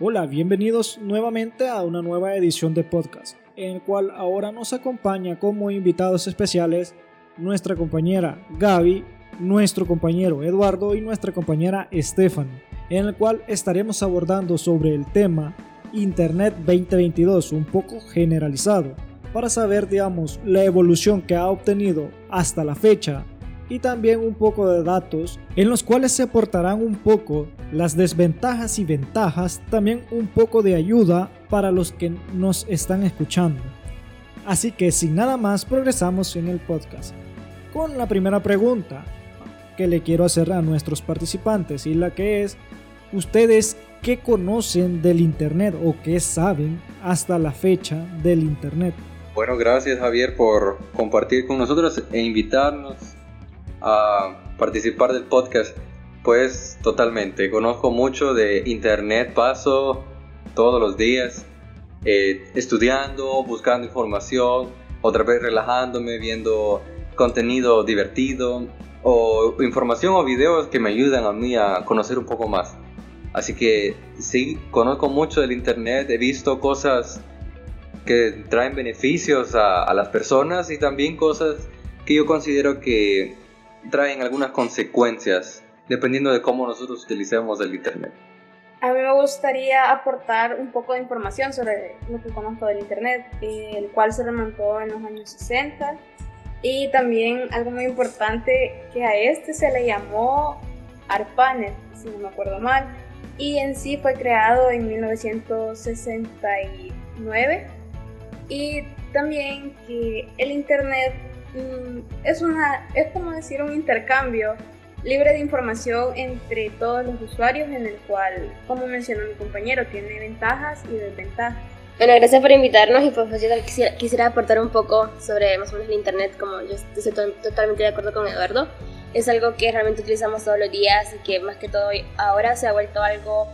Hola, bienvenidos nuevamente a una nueva edición de podcast, en el cual ahora nos acompaña como invitados especiales nuestra compañera Gaby, nuestro compañero Eduardo y nuestra compañera Stephanie, en el cual estaremos abordando sobre el tema Internet 2022, un poco generalizado, para saber, digamos, la evolución que ha obtenido hasta la fecha y también un poco de datos en los cuales se aportarán un poco las desventajas y ventajas, también un poco de ayuda para los que nos están escuchando. Así que sin nada más progresamos en el podcast con la primera pregunta que le quiero hacer a nuestros participantes y la que es, ¿ustedes qué conocen del Internet o qué saben hasta la fecha del Internet? Bueno, gracias Javier por compartir con nosotros e invitarnos a participar del podcast. Pues totalmente, conozco mucho de internet, paso todos los días eh, estudiando, buscando información, otra vez relajándome, viendo contenido divertido o información o videos que me ayudan a mí a conocer un poco más. Así que sí, conozco mucho del internet, he visto cosas que traen beneficios a, a las personas y también cosas que yo considero que traen algunas consecuencias dependiendo de cómo nosotros utilicemos el Internet. A mí me gustaría aportar un poco de información sobre lo que conozco del Internet, el cual se remontó en los años 60 y también algo muy importante que a este se le llamó ARPANET, si no me acuerdo mal, y en sí fue creado en 1969 y también que el Internet es, una, es como decir un intercambio libre de información entre todos los usuarios en el cual, como mencionó mi compañero, tiene ventajas y desventajas. Bueno, gracias por invitarnos y pues, pues yo quisiera, quisiera, aportar un poco sobre más o menos el Internet, como yo estoy totalmente de acuerdo con Eduardo. Es algo que realmente utilizamos todos los días y que más que todo ahora se ha vuelto algo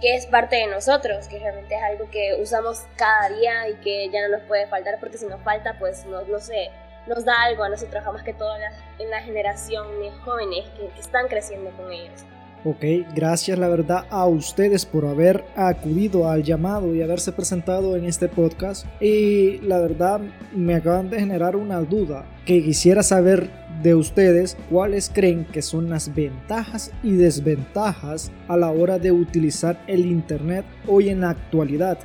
que es parte de nosotros, que realmente es algo que usamos cada día y que ya no nos puede faltar porque si nos falta pues no, no sé, nos da algo a nosotros, más que todo en la, generación de jóvenes que, están creciendo con ellos. Ok, gracias la verdad a ustedes por haber acudido al llamado y haberse presentado en este podcast. Y la verdad me acaban de generar una duda que quisiera saber de ustedes cuáles creen que son las ventajas y desventajas a la hora de utilizar el Internet hoy en la actualidad.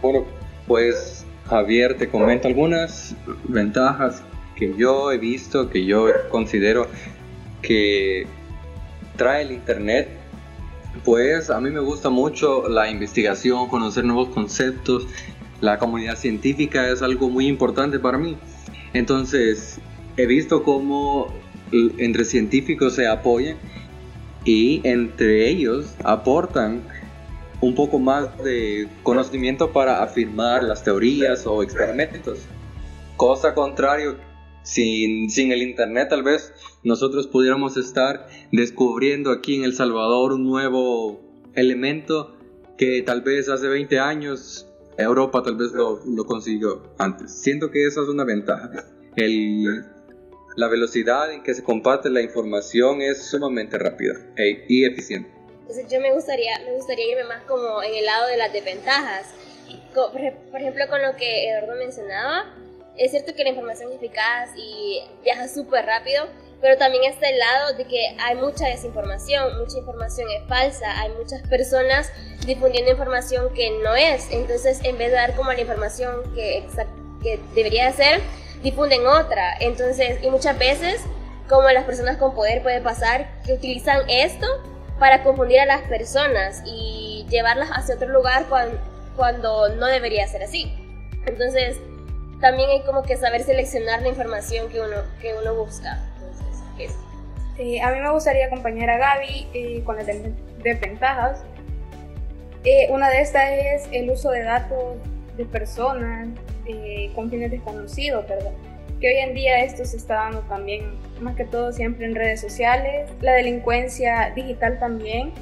Bueno, pues Javier te comento algunas ventajas que yo he visto, que yo considero que trae el Internet. Pues a mí me gusta mucho la investigación, conocer nuevos conceptos. La comunidad científica es algo muy importante para mí. Entonces, he visto cómo entre científicos se apoyan y entre ellos aportan un poco más de conocimiento para afirmar las teorías o experimentos. Cosa contrario, sin, sin el Internet tal vez nosotros pudiéramos estar descubriendo aquí en El Salvador un nuevo elemento que tal vez hace 20 años Europa tal vez lo, lo consiguió antes. Siento que esa es una ventaja. El, la velocidad en que se comparte la información es sumamente rápida e, y eficiente. Entonces yo me gustaría, me gustaría irme más como en el lado de las desventajas. Por ejemplo, con lo que Eduardo mencionaba, es cierto que la información es eficaz y viaja súper rápido, pero también está el lado de que hay mucha desinformación, mucha información es falsa, hay muchas personas difundiendo información que no es, entonces en vez de dar como la información que, que debería ser, difunden otra, entonces y muchas veces como las personas con poder puede pasar que utilizan esto para confundir a las personas y llevarlas hacia otro lugar cuando, cuando no debería ser así. Entonces, también hay como que saber seleccionar la información que uno, que uno busca. Entonces, eh, a mí me gustaría acompañar a Gaby eh, con las desventajas. Eh, una de estas es el uso de datos de personas con fines desconocidos, perdón que hoy en día esto se está dando también, más que todo siempre en redes sociales, la delincuencia digital también,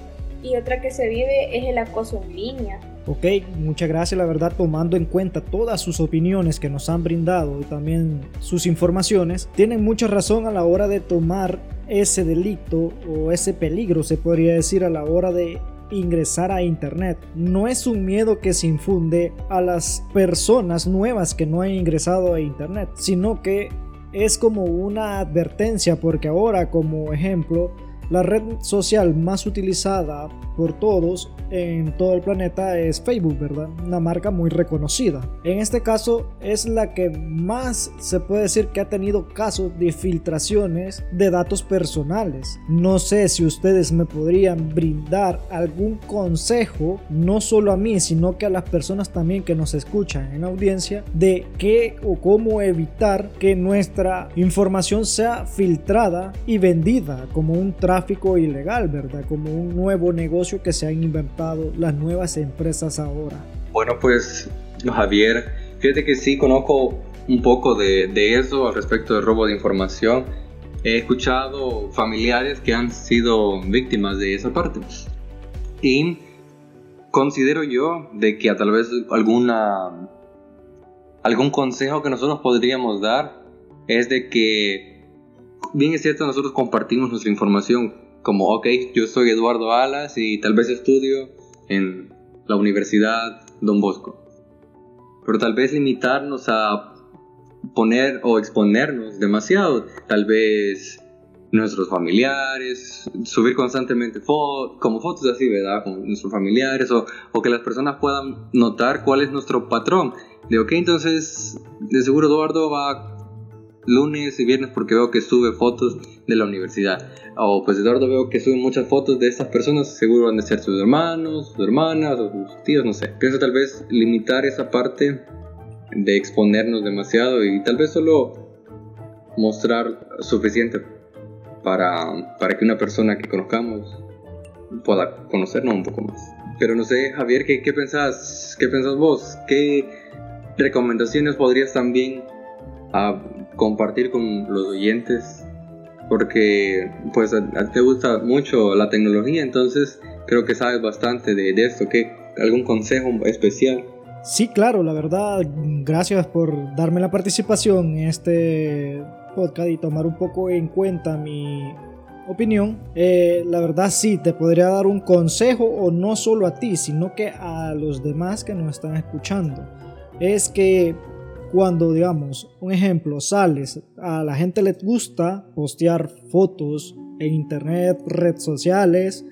y otra que se vive es el acoso en línea. Ok, muchas gracias, la verdad, tomando en cuenta todas sus opiniones que nos han brindado y también sus informaciones, tienen mucha razón a la hora de tomar ese delito o ese peligro, se podría decir, a la hora de ingresar a Internet. No es un miedo que se infunde a las personas nuevas que no han ingresado a Internet, sino que es como una advertencia porque ahora como ejemplo la red social más utilizada por todos en todo el planeta es Facebook, ¿verdad? Una marca muy reconocida. En este caso es la que más se puede decir que ha tenido casos de filtraciones de datos personales. No sé si ustedes me podrían brindar algún consejo, no solo a mí, sino que a las personas también que nos escuchan en audiencia, de qué o cómo evitar que nuestra información sea filtrada y vendida como un tráfico ilegal, ¿verdad? Como un nuevo negocio que se han inventado las nuevas empresas ahora. Bueno, pues Javier, fíjate que sí conozco un poco de, de eso al respecto del robo de información. He escuchado familiares que han sido víctimas de esa parte. Y considero yo de que a tal vez alguna algún consejo que nosotros podríamos dar es de que bien es cierto, nosotros compartimos nuestra información como, ok, yo soy Eduardo Alas y tal vez estudio en la Universidad Don Bosco. Pero tal vez limitarnos a poner o exponernos demasiado, tal vez nuestros familiares, subir constantemente fotos, como fotos así, ¿verdad? Con nuestros familiares, o, que las personas puedan notar cuál es nuestro patrón. De, ok, entonces, de seguro Eduardo va lunes y viernes porque veo que sube fotos de la universidad. O pues Eduardo veo que sube muchas fotos de estas personas, seguro van a ser sus hermanos, sus hermanas o sus tíos, no sé. Pienso tal vez limitar esa parte de exponernos demasiado y tal vez solo mostrar suficiente para, para que una persona que conozcamos pueda conocernos un poco más. Pero no sé, Javier, ¿qué, qué pensás? ¿Qué pensás vos? ¿Qué recomendaciones podrías también a compartir con los oyentes porque pues a, te gusta mucho la tecnología, entonces creo que sabes bastante de, esto. ¿Qué, ¿Algún consejo especial? Sí, claro, la verdad, gracias por darme la participación en este podcast y tomar un poco en cuenta mi opinión. Eh, la verdad sí, te podría dar un consejo o no solo a ti, sino que a los demás que nos están escuchando. Es que cuando, digamos, un ejemplo, sales, a la gente le gusta postear fotos en internet, redes sociales,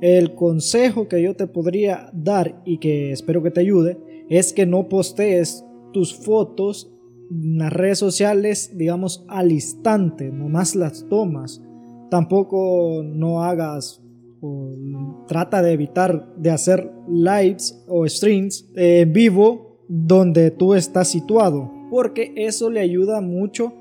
el consejo que yo te podría dar y que espero que te ayude es que no postees tus fotos en las redes sociales, digamos, al instante, nomás las tomas. Tampoco no hagas o trata de evitar de hacer lives o streams en vivo donde tú estás situado, porque eso le ayuda mucho,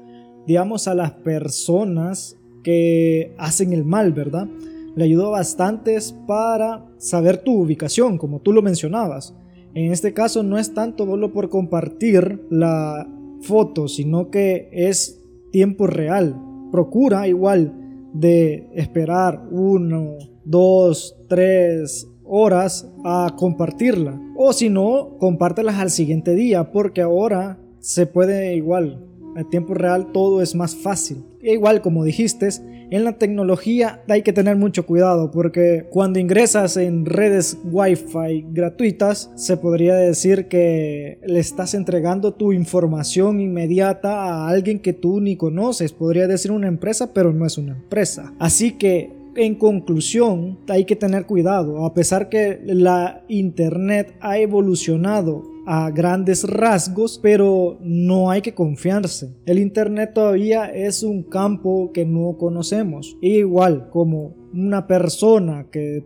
digamos, a las personas que hacen el mal, ¿verdad? Le ayuda bastante para saber tu ubicación, como tú lo mencionabas. En este caso no es tanto solo por compartir la foto, sino que es tiempo real. Procura igual de esperar uno, dos, tres horas a compartirla. O si no, compártelas al siguiente día, porque ahora se puede igual. En tiempo real todo es más fácil. E igual como dijiste, en la tecnología hay que tener mucho cuidado porque cuando ingresas en redes Wi-Fi gratuitas se podría decir que le estás entregando tu información inmediata a alguien que tú ni conoces. Podría decir una empresa, pero no es una empresa. Así que en conclusión, hay que tener cuidado, a pesar que la Internet ha evolucionado a grandes rasgos, pero no hay que confiarse. El Internet todavía es un campo que no conocemos. igual como una persona que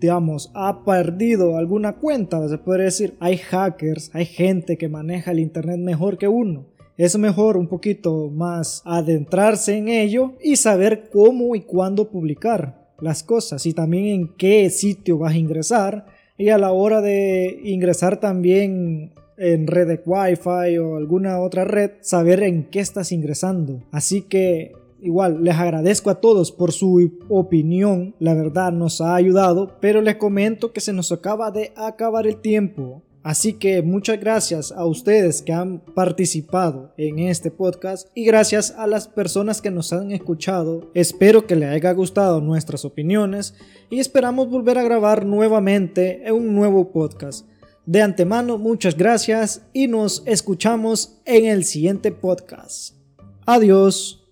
digamos, ha perdido alguna cuenta, se puede decir, hay hackers, hay gente que maneja el Internet mejor que uno es mejor un poquito más adentrarse en ello y saber cómo y cuándo publicar las cosas y también en qué sitio vas a ingresar y a la hora de ingresar también en red de Wi-Fi o alguna otra red, saber en qué estás ingresando. Así que igual les agradezco a todos por su opinión, la verdad nos ha ayudado, pero les comento que se nos acaba de acabar el tiempo. Así que muchas gracias a ustedes que han participado en este podcast y gracias a las personas que nos han escuchado. Espero que les haya gustado nuestras opiniones y esperamos volver a grabar nuevamente en un nuevo podcast. De antemano, muchas gracias y nos escuchamos en el siguiente podcast. Adiós.